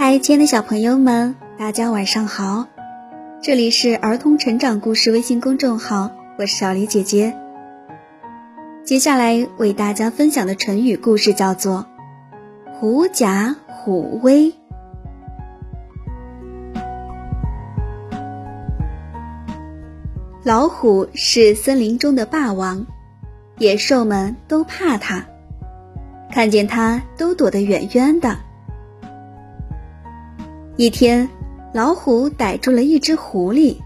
嗨，亲爱的小朋友们，大家晚上好！这里是儿童成长故事微信公众号，我是小黎姐姐。接下来为大家分享的成语故事叫做“狐假虎威”。老虎是森林中的霸王，野兽们都怕它，看见它都躲得远远的。一天，老虎逮住了一只狐狸，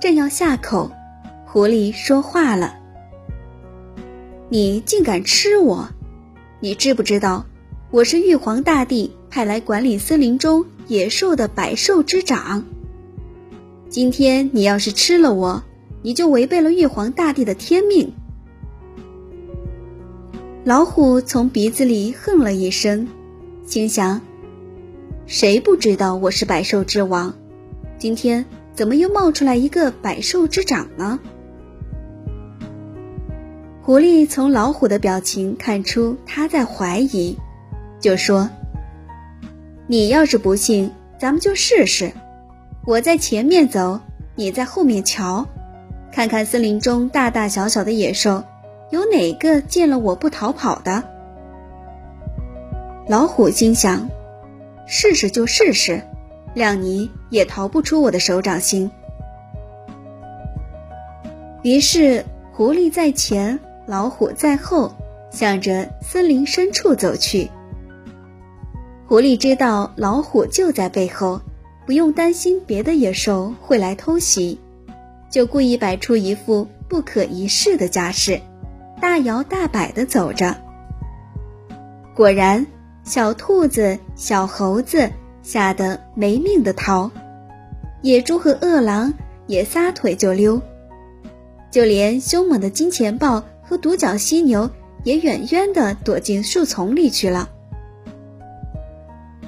正要下口，狐狸说话了：“你竟敢吃我！你知不知道，我是玉皇大帝派来管理森林中野兽的百兽之长？今天你要是吃了我，你就违背了玉皇大帝的天命。”老虎从鼻子里哼了一声，心想。谁不知道我是百兽之王？今天怎么又冒出来一个百兽之长呢？狐狸从老虎的表情看出他在怀疑，就说：“你要是不信，咱们就试试。我在前面走，你在后面瞧，看看森林中大大小小的野兽，有哪个见了我不逃跑的？”老虎心想。试试就试试，谅你也逃不出我的手掌心。于是，狐狸在前，老虎在后，向着森林深处走去。狐狸知道老虎就在背后，不用担心别的野兽会来偷袭，就故意摆出一副不可一世的架势，大摇大摆地走着。果然。小兔子、小猴子吓得没命的逃，野猪和饿狼也撒腿就溜，就连凶猛的金钱豹和独角犀牛也远远地躲进树丛里去了。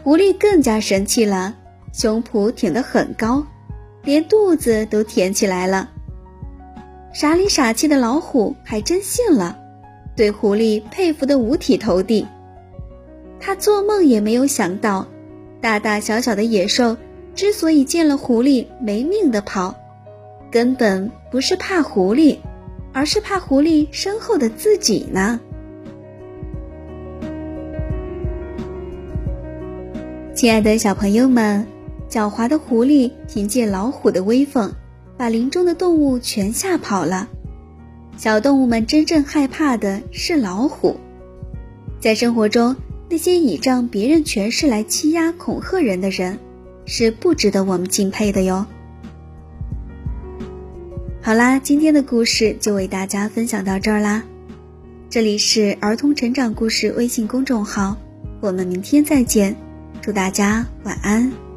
狐狸更加神气了，胸脯挺得很高，连肚子都挺起来了。傻里傻气的老虎还真信了，对狐狸佩服得五体投地。他做梦也没有想到，大大小小的野兽之所以见了狐狸没命的跑，根本不是怕狐狸，而是怕狐狸身后的自己呢。亲爱的小朋友们，狡猾的狐狸凭借老虎的威风，把林中的动物全吓跑了。小动物们真正害怕的是老虎，在生活中。那些倚仗别人权势来欺压恐吓人的人，是不值得我们敬佩的哟。好啦，今天的故事就为大家分享到这儿啦。这里是儿童成长故事微信公众号，我们明天再见，祝大家晚安。